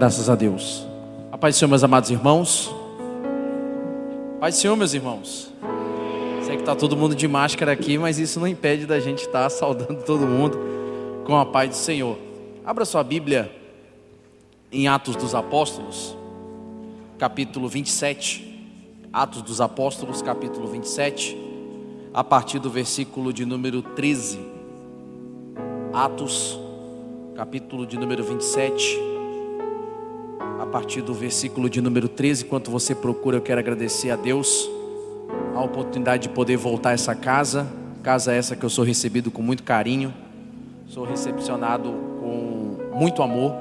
Graças a Deus. A paz do Senhor, meus amados irmãos. Paz do Senhor, meus irmãos. Sei que está todo mundo de máscara aqui, mas isso não impede da gente estar tá saudando todo mundo com a paz do Senhor. Abra sua Bíblia em Atos dos Apóstolos, capítulo 27. Atos dos Apóstolos, capítulo 27, a partir do versículo de número 13. Atos, capítulo de número 27 a partir do versículo de número 13. Enquanto você procura, eu quero agradecer a Deus a oportunidade de poder voltar a essa casa, casa essa que eu sou recebido com muito carinho, sou recepcionado com muito amor.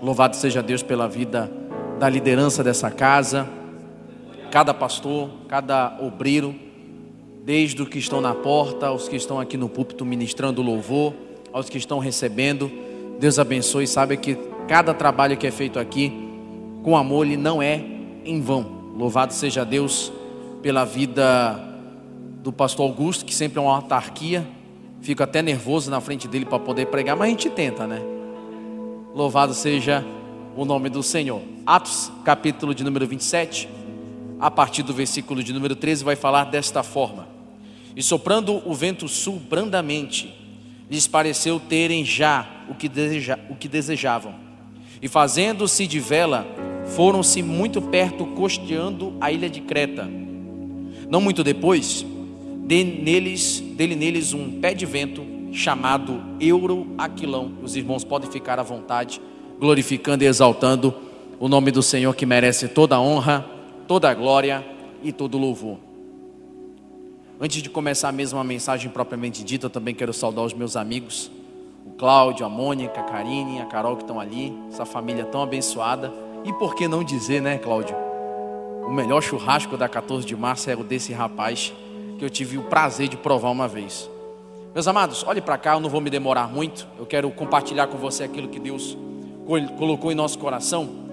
Louvado seja Deus pela vida da liderança dessa casa, cada pastor, cada obreiro, desde os que estão na porta, aos que estão aqui no púlpito ministrando louvor, aos que estão recebendo. Deus abençoe, sabe que cada trabalho que é feito aqui com amor ele não é em vão. Louvado seja Deus pela vida do pastor Augusto, que sempre é uma autarquia. Fico até nervoso na frente dele para poder pregar, mas a gente tenta, né? Louvado seja o nome do Senhor. Atos, capítulo de número 27, a partir do versículo de número 13, vai falar desta forma: E soprando o vento sul brandamente, lhes pareceu terem já o que, deseja, o que desejavam. E fazendo-se de vela, foram-se muito perto, costeando a ilha de Creta. Não muito depois, de neles, dele neles um pé de vento chamado Euroaquilão. Os irmãos podem ficar à vontade, glorificando e exaltando o nome do Senhor que merece toda a honra, toda a glória e todo o louvor. Antes de começar mesmo a mensagem propriamente dita, eu também quero saudar os meus amigos, o Cláudio, a Mônica, a Karine, a Carol que estão ali, essa família tão abençoada. E por que não dizer, né, Cláudio? O melhor churrasco da 14 de março é o desse rapaz que eu tive o prazer de provar uma vez. Meus amados, olhe para cá, eu não vou me demorar muito. Eu quero compartilhar com você aquilo que Deus colocou em nosso coração.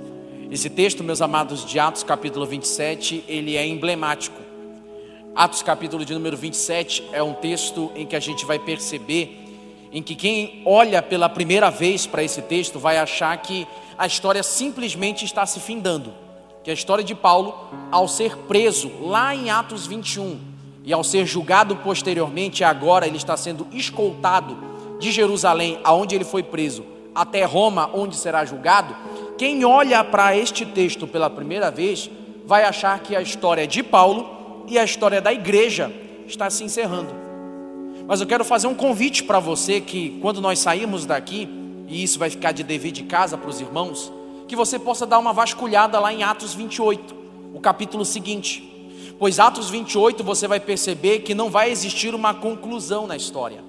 Esse texto, meus amados, de Atos capítulo 27, ele é emblemático. Atos capítulo de número 27 é um texto em que a gente vai perceber em que quem olha pela primeira vez para esse texto vai achar que a história simplesmente está se findando. Que a história de Paulo, ao ser preso lá em Atos 21 e ao ser julgado posteriormente, agora ele está sendo escoltado de Jerusalém, aonde ele foi preso, até Roma, onde será julgado. Quem olha para este texto pela primeira vez vai achar que a história de Paulo e a história da igreja está se encerrando. Mas eu quero fazer um convite para você que quando nós sairmos daqui, e isso vai ficar de dever de casa para os irmãos, que você possa dar uma vasculhada lá em Atos 28, o capítulo seguinte. Pois Atos 28 você vai perceber que não vai existir uma conclusão na história.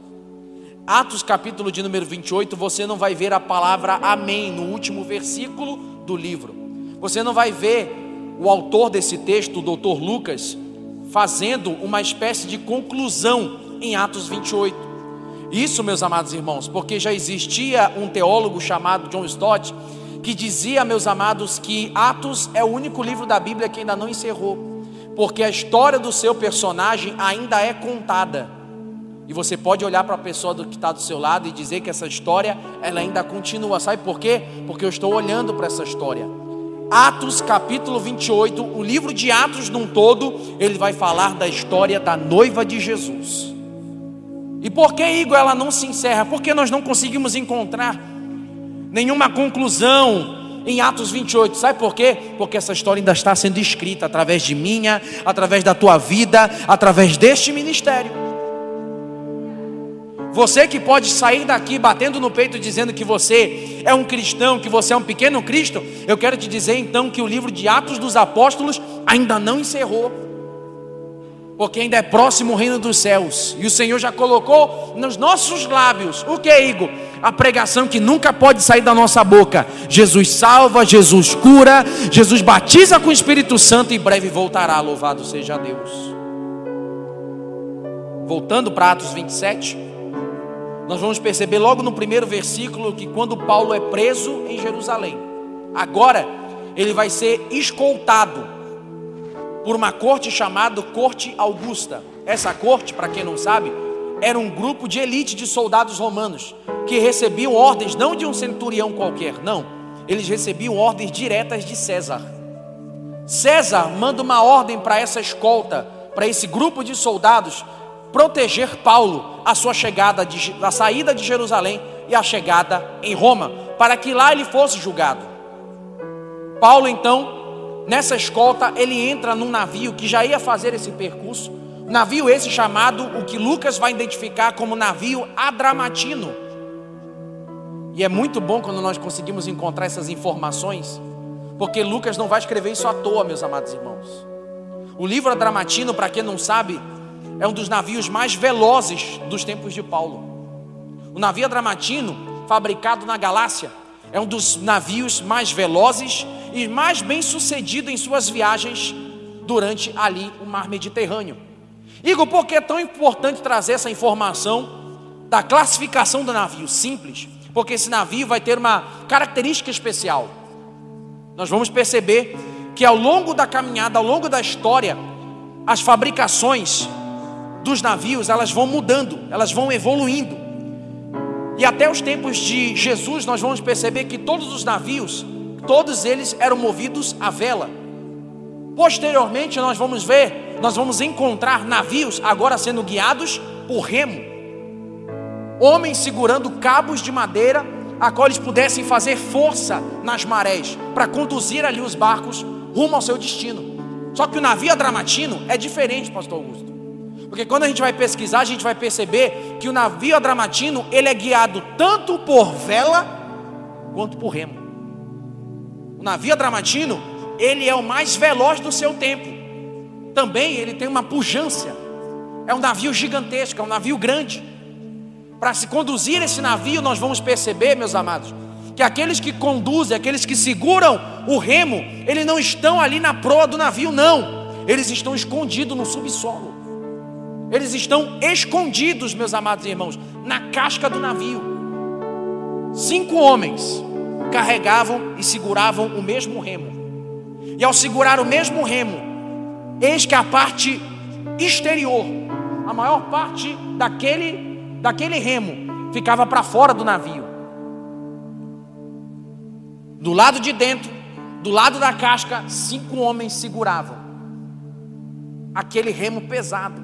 Atos capítulo de número 28, você não vai ver a palavra amém no último versículo do livro. Você não vai ver o autor desse texto, o doutor Lucas, fazendo uma espécie de conclusão em Atos 28. Isso, meus amados irmãos, porque já existia um teólogo chamado John Stott que dizia, meus amados, que Atos é o único livro da Bíblia que ainda não encerrou, porque a história do seu personagem ainda é contada. E você pode olhar para a pessoa que está do seu lado e dizer que essa história ela ainda continua. Sabe por quê? Porque eu estou olhando para essa história. Atos capítulo 28, o livro de Atos num todo, ele vai falar da história da noiva de Jesus. E por que, Igor, ela não se encerra? Porque nós não conseguimos encontrar nenhuma conclusão em Atos 28. Sabe por quê? Porque essa história ainda está sendo escrita através de minha, através da tua vida, através deste ministério. Você que pode sair daqui batendo no peito dizendo que você é um cristão, que você é um pequeno Cristo, eu quero te dizer então que o livro de Atos dos Apóstolos ainda não encerrou porque ainda é próximo o reino dos céus, e o Senhor já colocou nos nossos lábios, o que, Igor? A pregação que nunca pode sair da nossa boca: Jesus salva, Jesus cura, Jesus batiza com o Espírito Santo e breve voltará, louvado seja Deus. Voltando para Atos 27, nós vamos perceber logo no primeiro versículo que quando Paulo é preso em Jerusalém, agora ele vai ser escoltado por uma corte chamada Corte Augusta. Essa corte, para quem não sabe, era um grupo de elite de soldados romanos que recebiam ordens não de um centurião qualquer, não. eles recebiam ordens diretas de César. César manda uma ordem para essa escolta, para esse grupo de soldados, proteger Paulo, a sua chegada, de, a saída de Jerusalém e a chegada em Roma, para que lá ele fosse julgado. Paulo, então, nessa escolta, ele entra num navio que já ia fazer esse percurso, navio esse chamado, o que Lucas vai identificar como navio adramatino. E é muito bom quando nós conseguimos encontrar essas informações, porque Lucas não vai escrever isso à toa, meus amados irmãos. O livro Adramatino, para quem não sabe, é um dos navios mais velozes dos tempos de Paulo. O navio Adramatino, fabricado na Galácia, é um dos navios mais velozes e mais bem sucedido em suas viagens durante ali o mar Mediterrâneo. Igor, por que é tão importante trazer essa informação da classificação do navio? Simples porque esse navio vai ter uma característica especial. Nós vamos perceber que ao longo da caminhada, ao longo da história, as fabricações dos navios, elas vão mudando, elas vão evoluindo. E até os tempos de Jesus, nós vamos perceber que todos os navios, todos eles eram movidos a vela. Posteriormente, nós vamos ver, nós vamos encontrar navios agora sendo guiados por remo homens segurando cabos de madeira, a qual eles pudessem fazer força nas marés, para conduzir ali os barcos rumo ao seu destino. Só que o navio adramatino é diferente, pastor Augusto. Porque quando a gente vai pesquisar, a gente vai perceber que o navio adramatino, ele é guiado tanto por vela quanto por remo. O navio adramatino, ele é o mais veloz do seu tempo. Também ele tem uma pujança. É um navio gigantesco, é um navio grande para se conduzir esse navio, nós vamos perceber, meus amados, que aqueles que conduzem, aqueles que seguram o remo, eles não estão ali na proa do navio, não. Eles estão escondidos no subsolo. Eles estão escondidos, meus amados irmãos, na casca do navio. Cinco homens carregavam e seguravam o mesmo remo. E ao segurar o mesmo remo, eis que a parte exterior, a maior parte daquele daquele remo ficava para fora do navio. Do lado de dentro, do lado da casca, cinco homens seguravam aquele remo pesado.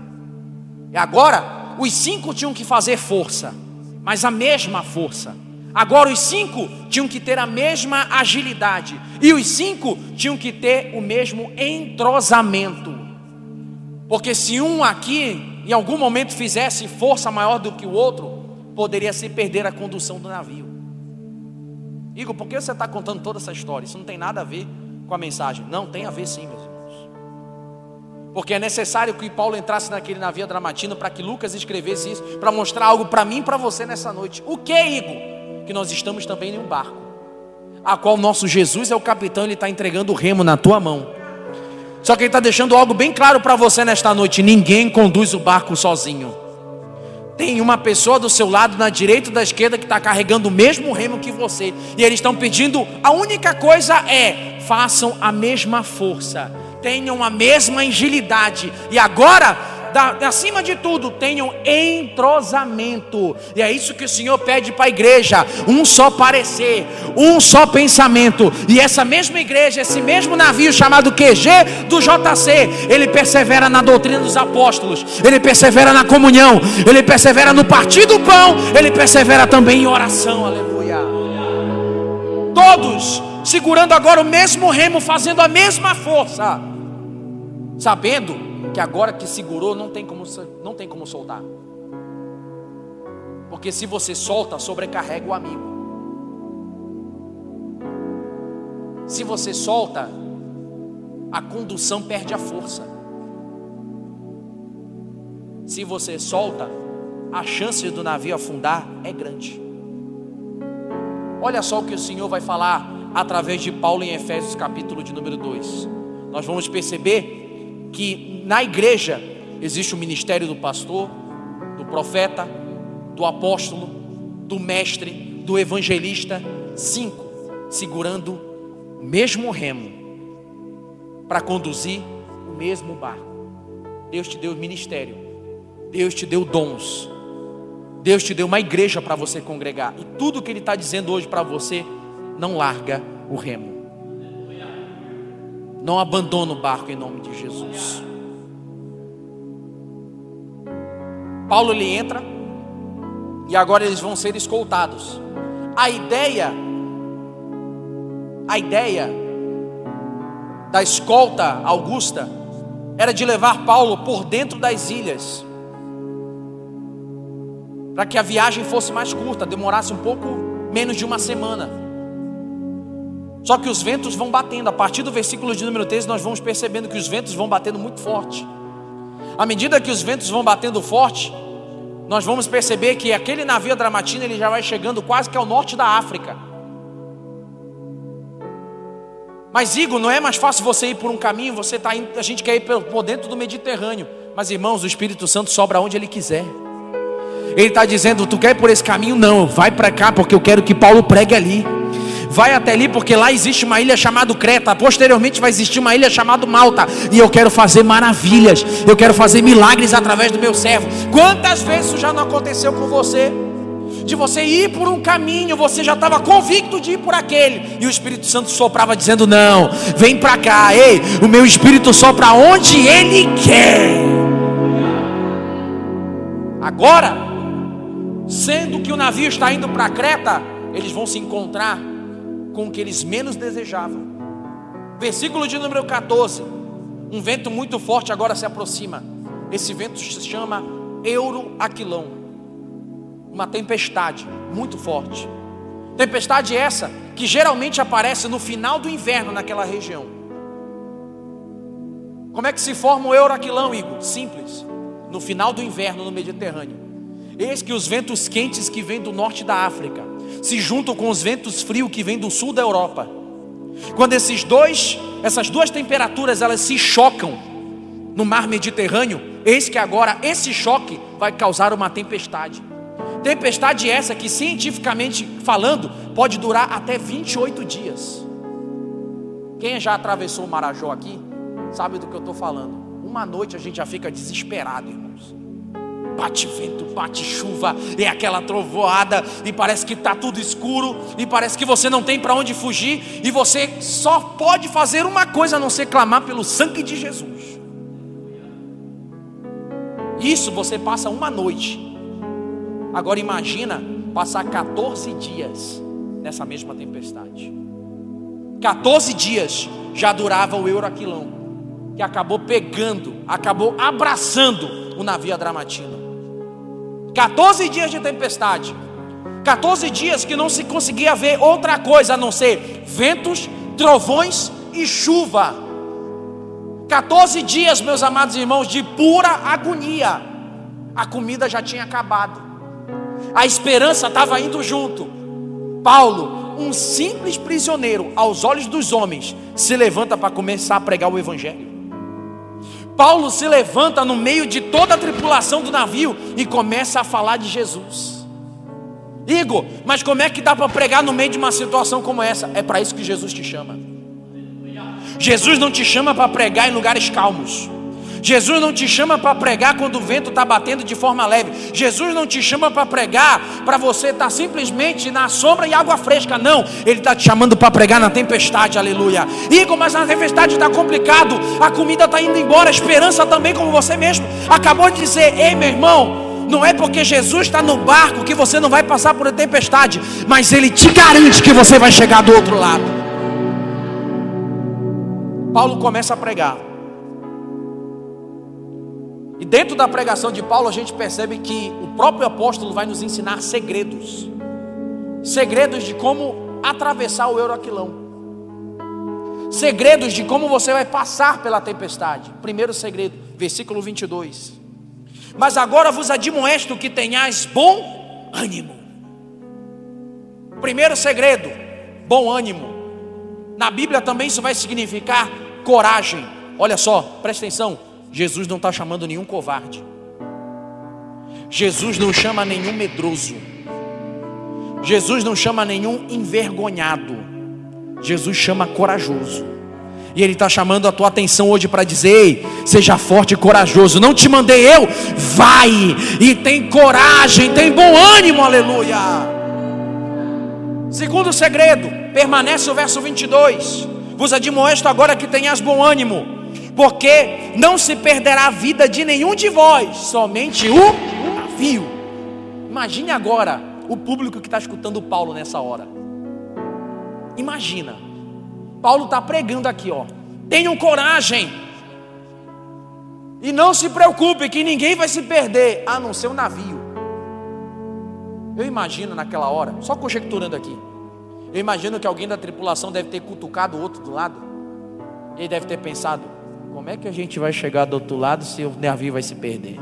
E agora, os cinco tinham que fazer força, mas a mesma força. Agora, os cinco tinham que ter a mesma agilidade, e os cinco tinham que ter o mesmo entrosamento. Porque se um aqui em algum momento fizesse força maior do que o outro, poderia se perder a condução do navio. Igor, por que você está contando toda essa história? Isso não tem nada a ver com a mensagem. Não, tem a ver sim, meus irmãos. Porque é necessário que Paulo entrasse naquele navio dramatino para que Lucas escrevesse isso, para mostrar algo para mim e para você nessa noite. O que, Igor? Que nós estamos também em um barco, a qual nosso Jesus é o capitão, ele está entregando o remo na tua mão. Só que ele está deixando algo bem claro para você nesta noite: ninguém conduz o barco sozinho. Tem uma pessoa do seu lado, na direita ou da esquerda, que está carregando o mesmo remo que você. E eles estão pedindo: a única coisa é, façam a mesma força, tenham a mesma agilidade. E agora da, acima de tudo, tenham entrosamento. E é isso que o Senhor pede para a igreja: um só parecer, um só pensamento. E essa mesma igreja, esse mesmo navio chamado QG do JC, ele persevera na doutrina dos apóstolos, ele persevera na comunhão, ele persevera no partir do pão, ele persevera também em oração. Aleluia. Todos segurando agora o mesmo remo, fazendo a mesma força, sabendo que agora que segurou não tem como, não tem como soltar. Porque se você solta, sobrecarrega o amigo. Se você solta, a condução perde a força. Se você solta, a chance do navio afundar é grande. Olha só o que o Senhor vai falar através de Paulo em Efésios capítulo de número 2. Nós vamos perceber que na igreja existe o ministério do pastor, do profeta, do apóstolo, do mestre, do evangelista, cinco, segurando o mesmo remo para conduzir o mesmo barco. Deus te deu ministério, Deus te deu dons, Deus te deu uma igreja para você congregar, e tudo que Ele está dizendo hoje para você não larga o remo. Não abandona o barco em nome de Jesus. Paulo ele entra e agora eles vão ser escoltados. A ideia a ideia da escolta augusta era de levar Paulo por dentro das ilhas, para que a viagem fosse mais curta, demorasse um pouco menos de uma semana. Só que os ventos vão batendo, a partir do versículo de número 13, nós vamos percebendo que os ventos vão batendo muito forte. À medida que os ventos vão batendo forte, nós vamos perceber que aquele navio Dramatina ele já vai chegando quase que ao norte da África. Mas Igor, não é mais fácil você ir por um caminho, você tá indo, a gente quer ir por dentro do Mediterrâneo. Mas irmãos, o Espírito Santo sobra onde ele quiser. Ele está dizendo: Tu quer ir por esse caminho? Não, vai para cá, porque eu quero que Paulo pregue ali. Vai até ali, porque lá existe uma ilha chamada Creta. Posteriormente vai existir uma ilha chamada Malta. E eu quero fazer maravilhas. Eu quero fazer milagres através do meu servo. Quantas vezes isso já não aconteceu com você? de você ir por um caminho, você já estava convicto de ir por aquele, e o Espírito Santo soprava dizendo: Não, vem para cá, ei, o meu Espírito sopra onde ele quer. Agora, sendo que o navio está indo para Creta, eles vão se encontrar com o que eles menos desejavam. Versículo de número 14: Um vento muito forte agora se aproxima. Esse vento se chama Euroaquilão uma tempestade muito forte. Tempestade essa que geralmente aparece no final do inverno naquela região. Como é que se forma o Euraquilão, Igor? Simples. No final do inverno no Mediterrâneo. Eis que os ventos quentes que vêm do norte da África se juntam com os ventos frios que vêm do sul da Europa. Quando esses dois, essas duas temperaturas elas se chocam no mar Mediterrâneo, eis que agora esse choque vai causar uma tempestade. Tempestade essa que, cientificamente falando, pode durar até 28 dias. Quem já atravessou o Marajó aqui, sabe do que eu estou falando. Uma noite a gente já fica desesperado, irmãos. Bate vento, bate chuva, é aquela trovoada, e parece que está tudo escuro, e parece que você não tem para onde fugir, e você só pode fazer uma coisa a não ser clamar pelo sangue de Jesus. Isso você passa uma noite Agora imagina passar 14 dias nessa mesma tempestade. 14 dias já durava o Euraquilão, que acabou pegando, acabou abraçando o navio Adramatina. 14 dias de tempestade. 14 dias que não se conseguia ver outra coisa a não ser ventos, trovões e chuva. 14 dias, meus amados irmãos, de pura agonia. A comida já tinha acabado a esperança estava indo junto. Paulo, um simples prisioneiro aos olhos dos homens, se levanta para começar a pregar o Evangelho. Paulo se levanta no meio de toda a tripulação do navio e começa a falar de Jesus. Igor, mas como é que dá para pregar no meio de uma situação como essa? É para isso que Jesus te chama. Jesus não te chama para pregar em lugares calmos. Jesus não te chama para pregar quando o vento está batendo de forma leve. Jesus não te chama para pregar para você estar tá simplesmente na sombra e água fresca. Não, Ele está te chamando para pregar na tempestade, aleluia. Igor, mas na tempestade está complicado. A comida está indo embora, a esperança também, como você mesmo acabou de dizer. Ei, meu irmão, não é porque Jesus está no barco que você não vai passar por tempestade, mas Ele te garante que você vai chegar do outro lado. Paulo começa a pregar. E dentro da pregação de Paulo, a gente percebe que o próprio apóstolo vai nos ensinar segredos segredos de como atravessar o Euroaquilão. Segredos de como você vai passar pela tempestade. Primeiro segredo, versículo 22. Mas agora vos admoesto que tenhais bom ânimo. Primeiro segredo, bom ânimo. Na Bíblia também isso vai significar coragem. Olha só, presta atenção. Jesus não está chamando nenhum covarde. Jesus não chama nenhum medroso. Jesus não chama nenhum envergonhado. Jesus chama corajoso. E Ele está chamando a tua atenção hoje para dizer: Ei, seja forte e corajoso. Não te mandei eu, vai e tem coragem, tem bom ânimo, aleluia. Segundo segredo, permanece o verso 22. Vos admoesto agora que tenhas bom ânimo, porque não se perderá a vida de nenhum de vós, somente o navio. Imagine agora o público que está escutando Paulo nessa hora. Imagina, Paulo está pregando aqui, ó. Tenham coragem. E não se preocupe que ninguém vai se perder, a não ser o navio. Eu imagino naquela hora, só conjecturando aqui. Eu imagino que alguém da tripulação deve ter cutucado o outro do lado. Ele deve ter pensado: como é que a gente vai chegar do outro lado se o navio vai se perder?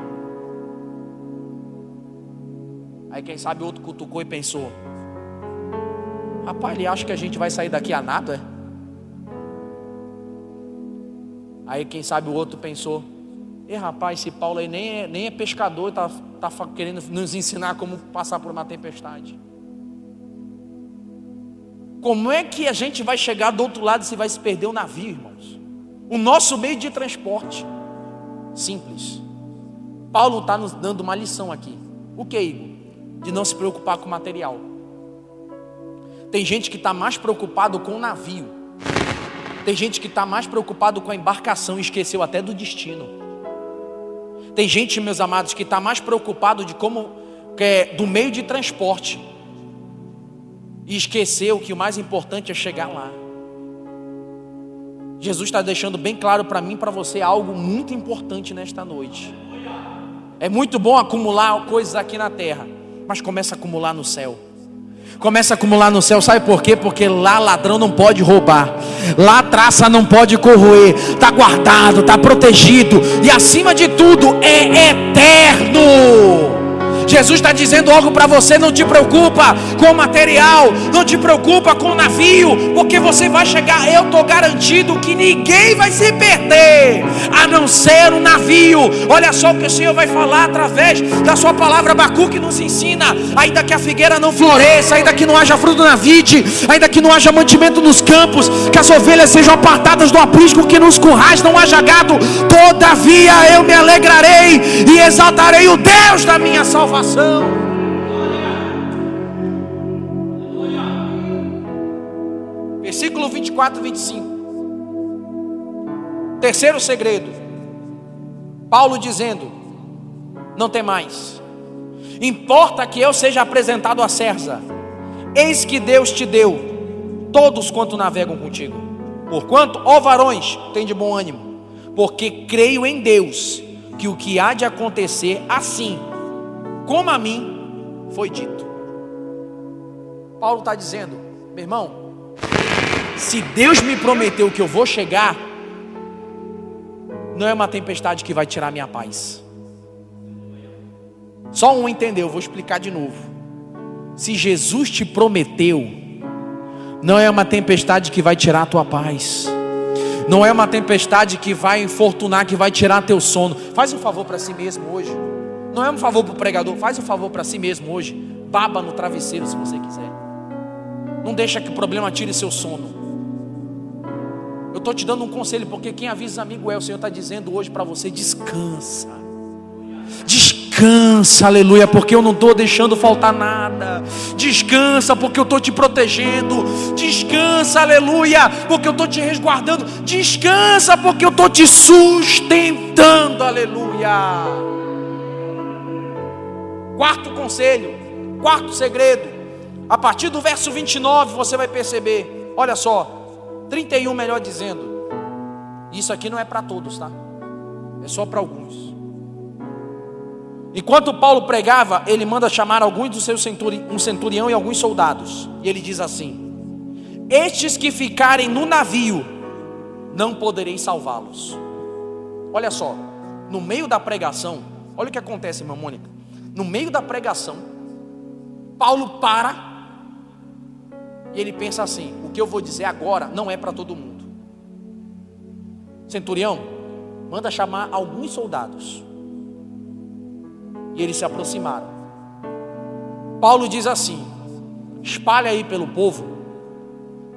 Aí quem sabe outro cutucou e pensou: rapaz, ele acha que a gente vai sair daqui a nada? É? Aí quem sabe o outro pensou: e rapaz, esse Paulo aí nem é, nem é pescador, está tá querendo nos ensinar como passar por uma tempestade. Como é que a gente vai chegar do outro lado se vai se perder o navio, irmãos? O nosso meio de transporte. Simples. Paulo está nos dando uma lição aqui. O que, Igor? De não se preocupar com o material. Tem gente que está mais preocupado com o navio. Tem gente que está mais preocupado com a embarcação e esqueceu até do destino. Tem gente, meus amados, que está mais preocupado de como é, do meio de transporte e esqueceu que o mais importante é chegar lá. Jesus está deixando bem claro para mim e para você algo muito importante nesta noite. É muito bom acumular coisas aqui na terra, mas começa a acumular no céu. Começa a acumular no céu, sabe por quê? Porque lá ladrão não pode roubar, lá traça não pode corroer, está guardado, está protegido, e acima de tudo é eterno. Jesus está dizendo algo para você: não te preocupa com material, não te preocupa com navio, porque você vai chegar. Eu estou garantido que ninguém vai se perder, a não ser o navio. Olha só o que o Senhor vai falar através da Sua palavra, Bacu, que nos ensina: ainda que a figueira não floresça, ainda que não haja fruto na vide, ainda que não haja mantimento nos campos, que as ovelhas sejam apartadas do aprisco, que nos currais não haja gado, todavia eu me alegrarei e exaltarei o Deus da minha salvação salvação. Versículo 24 e 25. Terceiro segredo. Paulo dizendo: Não tem mais. Importa que eu seja apresentado a César. Eis que Deus te deu todos quanto navegam contigo. Porquanto, ó varões, tem de bom ânimo, porque creio em Deus que o que há de acontecer assim como a mim foi dito. Paulo está dizendo, meu irmão, se Deus me prometeu que eu vou chegar, não é uma tempestade que vai tirar minha paz. Só um entendeu, vou explicar de novo. Se Jesus te prometeu, não é uma tempestade que vai tirar a tua paz. Não é uma tempestade que vai infortunar, que vai tirar teu sono. Faz um favor para si mesmo hoje. Não é um favor para o pregador, faz um favor para si mesmo hoje. Baba no travesseiro se você quiser. Não deixa que o problema tire seu sono. Eu estou te dando um conselho, porque quem avisa amigo é, o Senhor está dizendo hoje para você: descansa. Descansa, aleluia, porque eu não estou deixando faltar nada. Descansa, porque eu estou te protegendo. Descansa, aleluia, porque eu estou te resguardando. Descansa, porque eu estou te sustentando, aleluia. Quarto conselho, quarto segredo. A partir do verso 29 você vai perceber, olha só, 31 melhor dizendo. Isso aqui não é para todos, tá? É só para alguns. Enquanto Paulo pregava, ele manda chamar alguns dos seus centuri um centurião e alguns soldados. E ele diz assim: Estes que ficarem no navio, não poderei salvá-los. Olha só, no meio da pregação, olha o que acontece, irmã Mônica no meio da pregação, Paulo para e ele pensa assim: o que eu vou dizer agora não é para todo mundo. Centurião, manda chamar alguns soldados. E eles se aproximaram. Paulo diz assim: espalha aí pelo povo,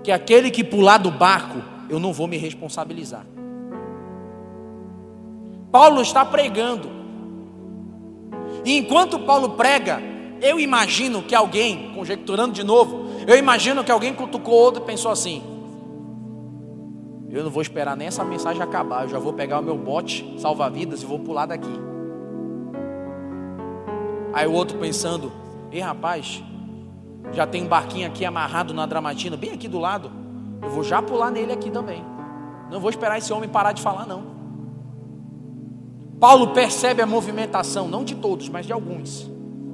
que aquele que pular do barco, eu não vou me responsabilizar. Paulo está pregando e enquanto Paulo prega, eu imagino que alguém, conjecturando de novo, Eu imagino que alguém cutucou outro e pensou assim: eu não vou esperar nem essa mensagem acabar, eu já vou pegar o meu bote salva-vidas e vou pular daqui. Aí o outro pensando: ei rapaz, já tem um barquinho aqui amarrado na Dramatina, bem aqui do lado, eu vou já pular nele aqui também. Não vou esperar esse homem parar de falar, não. Paulo percebe a movimentação, não de todos, mas de alguns,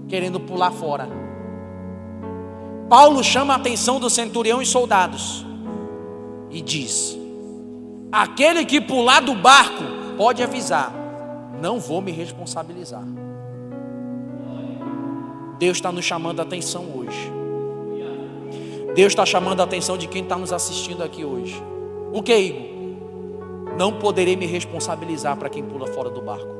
querendo pular fora. Paulo chama a atenção do centurião e soldados e diz: Aquele que pular do barco pode avisar, não vou me responsabilizar. Deus está nos chamando a atenção hoje. Deus está chamando a atenção de quem está nos assistindo aqui hoje. O que, Igor? Não poderei me responsabilizar para quem pula fora do barco.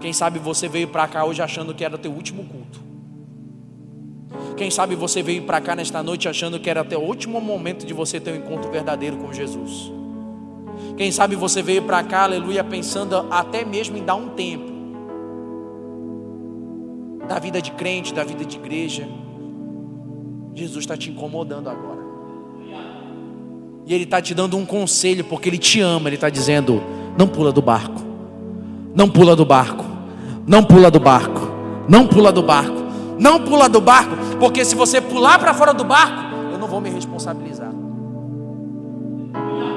Quem sabe você veio para cá hoje achando que era teu último culto. Quem sabe você veio para cá nesta noite achando que era até o último momento de você ter um encontro verdadeiro com Jesus. Quem sabe você veio para cá, aleluia, pensando até mesmo em dar um tempo da vida de crente, da vida de igreja. Jesus está te incomodando agora. E Ele está te dando um conselho, porque Ele te ama. Ele está dizendo: não pula do barco, não pula do barco, não pula do barco, não pula do barco, não pula do barco, porque se você pular para fora do barco, eu não vou me responsabilizar.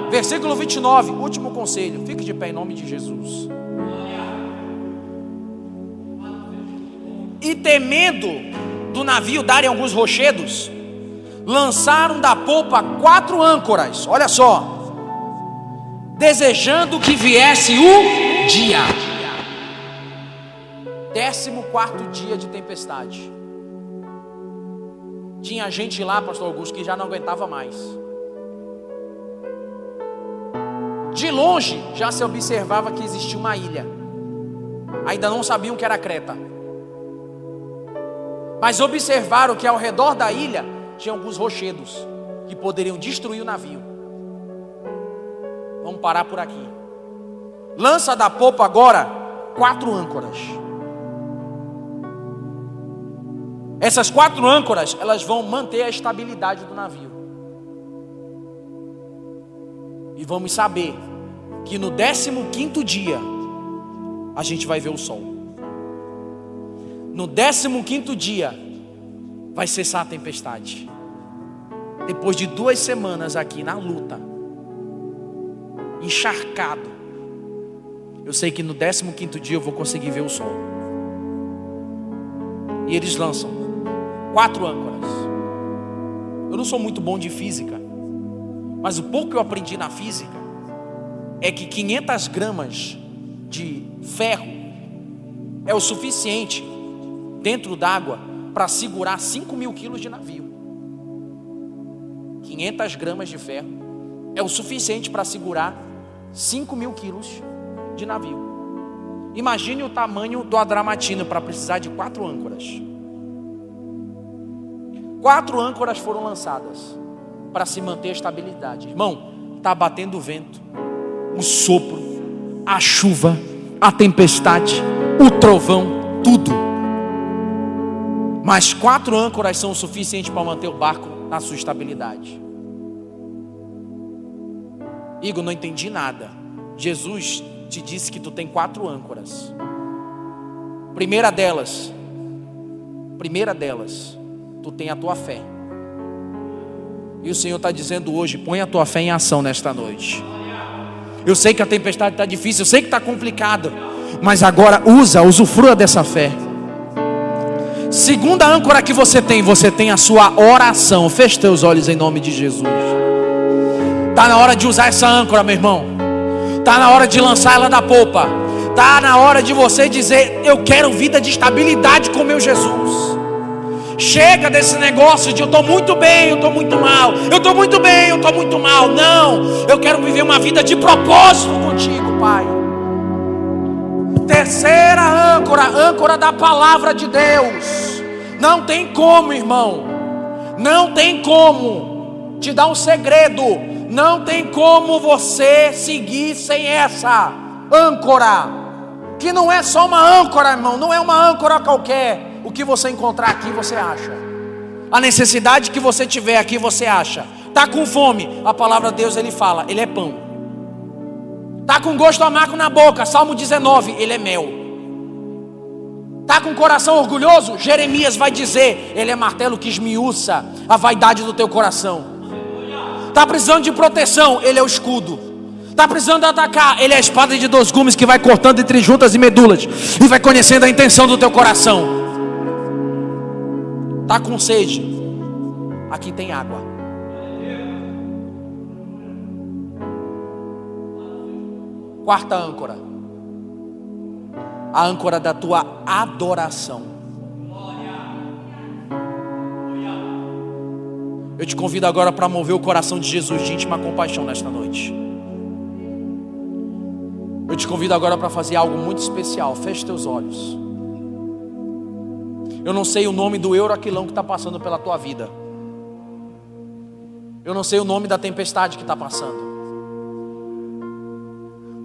Versículo 29, último conselho. Fique de pé em nome de Jesus. E temendo do navio darem alguns rochedos, lançaram da polpa quatro âncoras, olha só, desejando que viesse o dia. Décimo quarto dia de tempestade. Tinha gente lá, pastor Augusto, que já não aguentava mais. De longe já se observava que existia uma ilha. Ainda não sabiam que era Creta. Mas observaram que ao redor da ilha tinha alguns rochedos que poderiam destruir o navio. Vamos parar por aqui. Lança da popa agora quatro âncoras. Essas quatro âncoras, elas vão manter a estabilidade do navio. E vamos saber que no 15 quinto dia a gente vai ver o sol. No 15 quinto dia vai cessar a tempestade. Depois de duas semanas aqui na luta, encharcado, eu sei que no 15 quinto dia eu vou conseguir ver o sol. E eles lançam quatro âncoras. Eu não sou muito bom de física, mas o pouco que eu aprendi na física é que 500 gramas de ferro é o suficiente dentro d'água para segurar 5 mil quilos de navio. 500 gramas de ferro é o suficiente para segurar 5 mil quilos de navio. Imagine o tamanho do Adramatino para precisar de quatro âncoras. Quatro âncoras foram lançadas para se manter a estabilidade. Irmão, está batendo o vento, o sopro, a chuva, a tempestade, o trovão, tudo. Mas quatro âncoras são o suficiente para manter o barco na sua estabilidade. Igor, não entendi nada. Jesus te disse que tu tem quatro âncoras. Primeira delas, primeira delas, tu tem a tua fé. E o Senhor está dizendo hoje: põe a tua fé em ação nesta noite. Eu sei que a tempestade está difícil, eu sei que está complicado, mas agora usa, usufrua dessa fé. Segunda âncora que você tem, você tem a sua oração. Feche teus olhos em nome de Jesus. Tá na hora de usar essa âncora, meu irmão. Tá na hora de lançar ela da popa. Tá na hora de você dizer: Eu quero vida de estabilidade com meu Jesus. Chega desse negócio de eu estou muito bem, eu estou muito mal, eu estou muito bem, eu estou muito mal. Não, eu quero viver uma vida de propósito contigo, Pai. Terceira âncora, âncora da palavra de Deus. Não tem como, irmão. Não tem como. Te dar um segredo. Não tem como você seguir sem essa âncora. Que não é só uma âncora, irmão. Não é uma âncora qualquer. O que você encontrar aqui, você acha. A necessidade que você tiver aqui, você acha. Tá com fome, a palavra de Deus ele fala, ele é pão. Tá com gosto amargo na boca, Salmo 19, ele é mel. Tá com coração orgulhoso? Jeremias vai dizer, ele é martelo que esmiuça a vaidade do teu coração. Tá precisando de proteção, ele é o escudo. Está precisando atacar, ele é a espada de dois gumes que vai cortando entre juntas e medulas e vai conhecendo a intenção do teu coração. Tá com sede? Aqui tem água. Quarta âncora. A âncora da tua adoração. Eu te convido agora para mover o coração de Jesus de íntima compaixão nesta noite. Eu te convido agora para fazer algo muito especial. Feche teus olhos. Eu não sei o nome do euroaquilão que está passando pela tua vida. Eu não sei o nome da tempestade que está passando.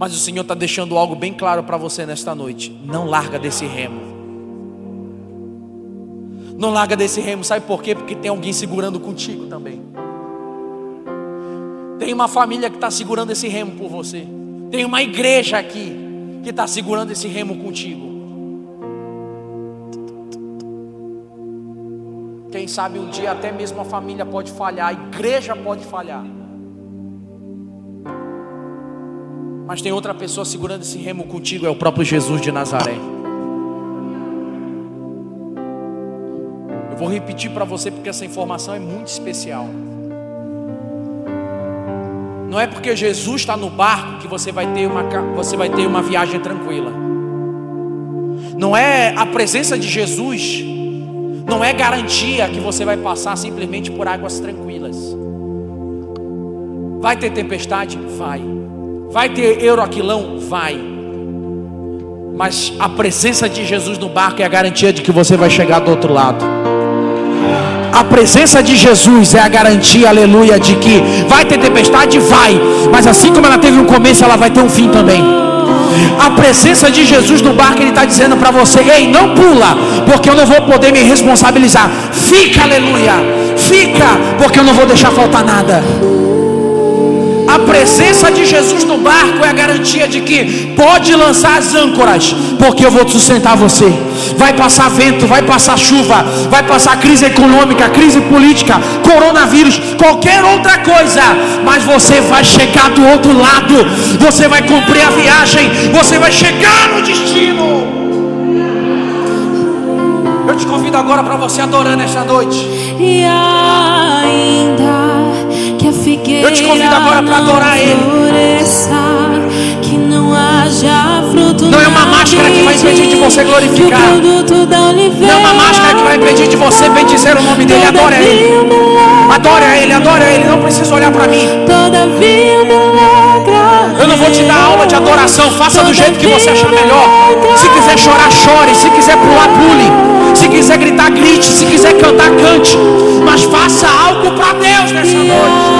Mas o Senhor está deixando algo bem claro para você nesta noite. Não larga desse remo. Não larga desse remo. Sabe por quê? Porque tem alguém segurando contigo também. Tem uma família que está segurando esse remo por você. Tem uma igreja aqui que está segurando esse remo contigo. Quem sabe um dia até mesmo a família pode falhar, a igreja pode falhar. Mas tem outra pessoa segurando esse remo contigo, é o próprio Jesus de Nazaré. Eu vou repetir para você porque essa informação é muito especial. Não é porque Jesus está no barco que você vai ter uma, você vai ter uma viagem tranquila. Não é a presença de Jesus não é garantia que você vai passar simplesmente por águas tranquilas. Vai ter tempestade? Vai. Vai ter euroaquilão? Vai. Mas a presença de Jesus no barco é a garantia de que você vai chegar do outro lado. A presença de Jesus é a garantia, aleluia, de que vai ter tempestade? Vai. Mas assim como ela teve um começo, ela vai ter um fim também. A presença de Jesus no barco, Ele está dizendo para você: Ei, não pula, porque eu não vou poder me responsabilizar. Fica, aleluia. Fica, porque eu não vou deixar faltar nada. A presença de Jesus no barco é a garantia de que pode lançar as âncoras, porque eu vou sustentar você. Vai passar vento, vai passar chuva, vai passar crise econômica, crise política, coronavírus, qualquer outra coisa, mas você vai chegar do outro lado, você vai cumprir a viagem, você vai chegar no destino. Eu te convido agora para você adorar nesta noite. E ainda Eu te convido agora para adorar Ele. Não é uma máscara que vai impedir de você glorificar. Não é uma máscara que vai impedir de você bendizer o nome dele. Adore a Ele. Adore a Ele, adore a Ele. Não precisa olhar para mim. Eu não vou te dar aula de adoração. Faça do jeito que você achar melhor. Se quiser chorar, chore. Se quiser pular, pule. Se quiser gritar, grite. Se quiser cantar, cante. Mas faça algo para Deus nessa noite.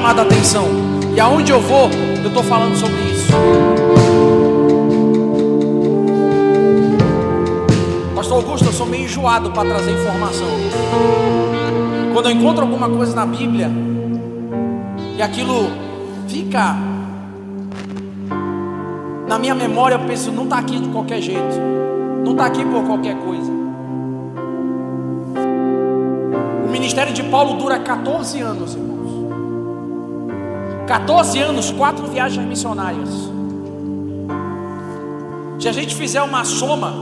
chamado a atenção. E aonde eu vou, eu estou falando sobre isso. Pastor Augusto, eu sou meio enjoado para trazer informação. Quando eu encontro alguma coisa na Bíblia e aquilo fica na minha memória, eu penso, não está aqui de qualquer jeito. não está aqui por qualquer coisa. O ministério de Paulo dura 14 anos, irmãos. 14 anos, quatro viagens missionárias. Se a gente fizer uma soma,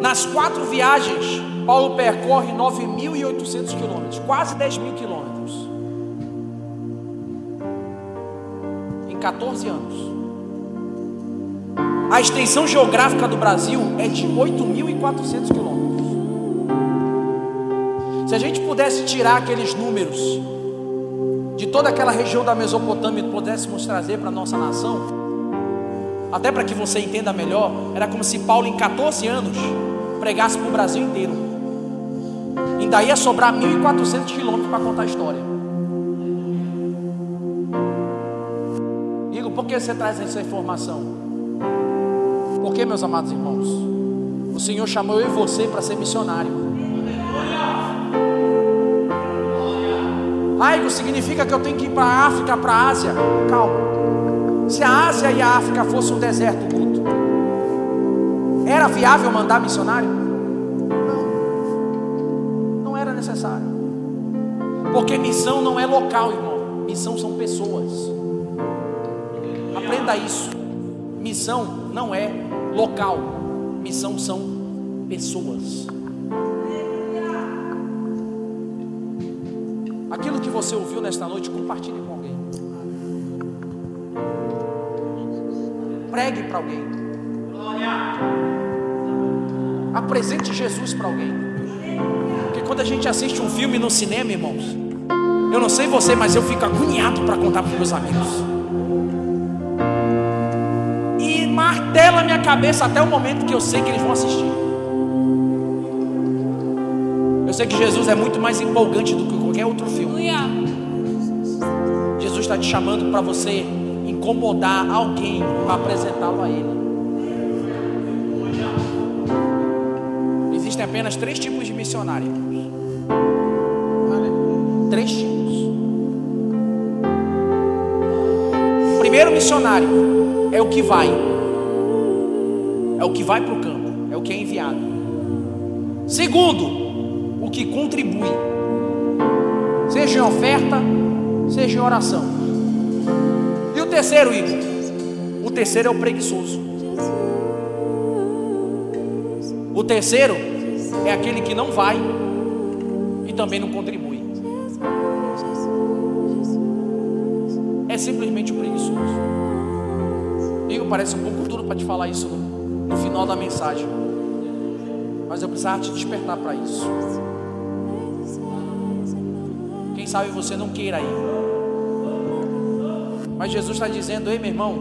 nas quatro viagens, Paulo percorre 9.800 quilômetros, quase 10 mil quilômetros. Em 14 anos. A extensão geográfica do Brasil é de 8.400 quilômetros. Se a gente pudesse tirar aqueles números de toda aquela região da Mesopotâmia e pudéssemos trazer para a nossa nação, até para que você entenda melhor, era como se Paulo, em 14 anos, pregasse para o Brasil inteiro. Ainda ia sobrar 1.400 quilômetros para contar a história. Igor, por que você traz essa informação? Porque, meus amados irmãos, o Senhor chamou eu e você para ser missionário. Aigo significa que eu tenho que ir para a África, para a Ásia. Calma. Se a Ásia e a África fossem um deserto bruto, era viável mandar missionário? Não. Não era necessário. Porque missão não é local, irmão. Missão são pessoas. Aprenda isso. Missão não é local. Missão são pessoas. Você ouviu nesta noite, compartilhe com alguém. Pregue para alguém. Apresente Jesus para alguém. Porque quando a gente assiste um filme no cinema, irmãos, eu não sei você, mas eu fico agoniado para contar para meus amigos. E martela minha cabeça até o momento que eu sei que eles vão assistir. Eu sei que Jesus é muito mais empolgante do que qualquer outro filme. Jesus está te chamando para você incomodar alguém para apresentá-lo a Ele. Existem apenas três tipos de missionário. Três tipos. O primeiro missionário é o que vai, é o que vai para o campo, é o que é enviado. Segundo, que contribui, seja em oferta, seja em oração. E o terceiro, Igor? O terceiro é o preguiçoso. O terceiro é aquele que não vai e também não contribui. É simplesmente o preguiçoso. Igor, parece um pouco duro para te falar isso no, no final da mensagem. Mas eu precisava te despertar para isso. Sabe você não queira ir. Mas Jesus está dizendo: Ei, meu irmão,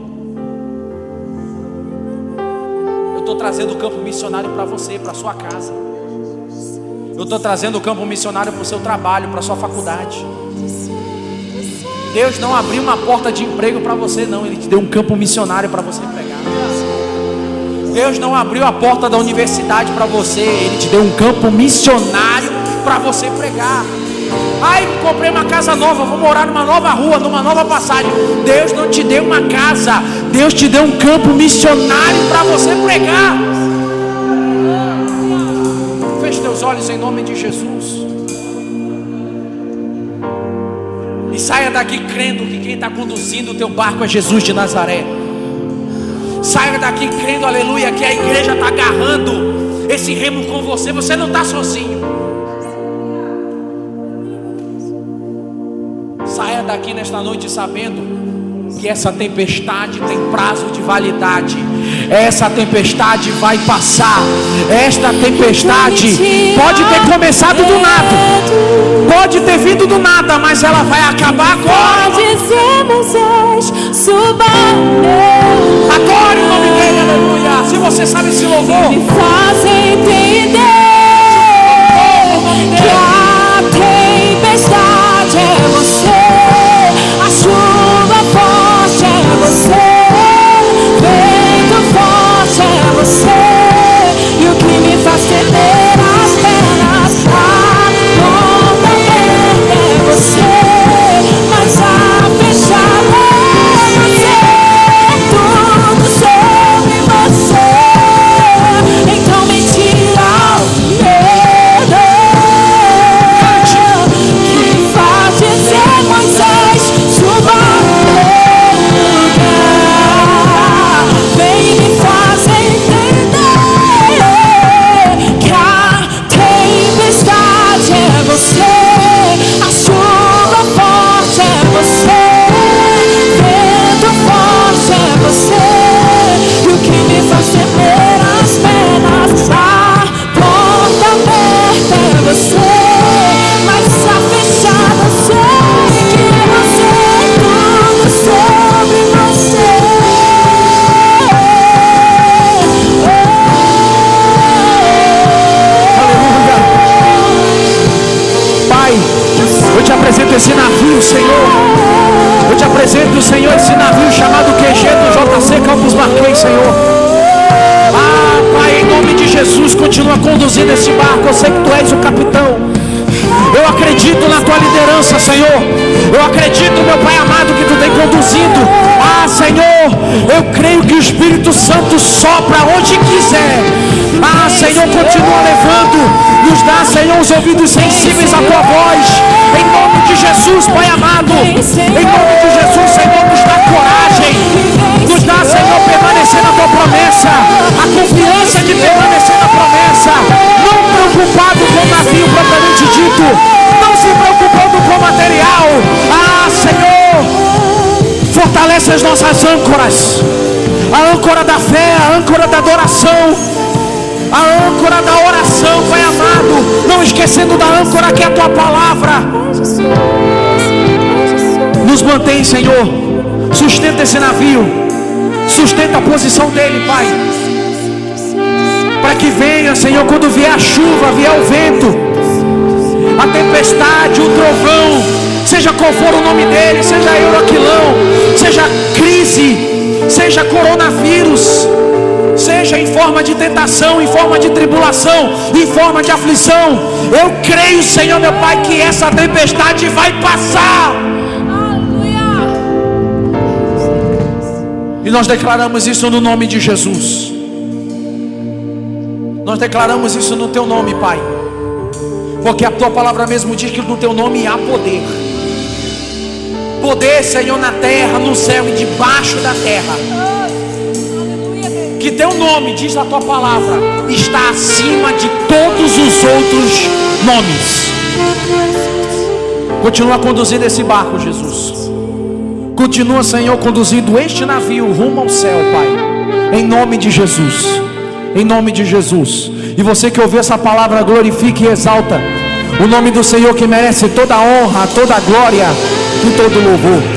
eu estou trazendo o campo missionário para você, para sua casa. Eu estou trazendo o campo missionário para o seu trabalho, para sua faculdade. Deus não abriu uma porta de emprego para você, não. Ele te deu um campo missionário para você pregar. Deus não abriu a porta da universidade para você. Ele te deu um campo missionário para você pregar. Ai, comprei uma casa nova, vou morar numa nova rua, numa nova passagem. Deus não te deu uma casa, Deus te deu um campo missionário para você pregar. Feche teus olhos em nome de Jesus. E saia daqui crendo que quem está conduzindo o teu barco é Jesus de Nazaré. Saia daqui crendo, aleluia, que a igreja está agarrando esse remo com você. Você não está sozinho. Saia daqui nesta noite sabendo que essa tempestade tem prazo de validade. Essa tempestade vai passar. Esta tempestade pode ter começado do nada, pode ter vindo do nada, mas ela vai acabar agora. Agora em nome dele, aleluia. Se você sabe esse louvor, me faz entender Campos Marquês, Senhor. Ah, Pai, em nome de Jesus, continua conduzindo esse barco. Eu sei que tu és o capitão. Eu acredito na tua liderança, Senhor. Eu acredito, meu Pai amado, que tu tem conduzido. Ah, Senhor, eu creio que o Espírito Santo sopra onde quiser. Ah, Senhor, continua levando. Nos dá, Senhor, os ouvidos sensíveis à tua voz. Em nome de Jesus, Pai amado. Em nome de Jesus, Senhor, nos dá coragem. Dá, Senhor, permanecer na tua promessa. A confiança de permanecer na promessa. Não preocupado com o navio propriamente dito. Não se preocupando com o material. Ah, Senhor, fortalece as nossas âncoras. A âncora da fé, a âncora da adoração. A âncora da oração, Pai amado. Não esquecendo da âncora que é a tua palavra. Nos mantém, Senhor. Sustenta esse navio. Sustenta a posição dele, Pai para que venha, Senhor, quando vier a chuva, vier o vento, a tempestade, o trovão, seja qual for o nome dele, seja Euroquilão, seja crise, seja coronavírus, seja em forma de tentação, em forma de tribulação, em forma de aflição. Eu creio, Senhor, meu Pai, que essa tempestade vai passar. E nós declaramos isso no nome de Jesus. Nós declaramos isso no teu nome, Pai. Porque a tua palavra mesmo diz que no teu nome há poder. Poder, Senhor, na terra, no céu e debaixo da terra. Que teu nome, diz a tua palavra, está acima de todos os outros nomes. Continua conduzindo esse barco, Jesus. Continua, Senhor, conduzindo este navio rumo ao céu, Pai. Em nome de Jesus em nome de Jesus. E você que ouviu essa palavra, glorifique e exalta o nome do Senhor que merece toda a honra, toda a glória e todo o louvor.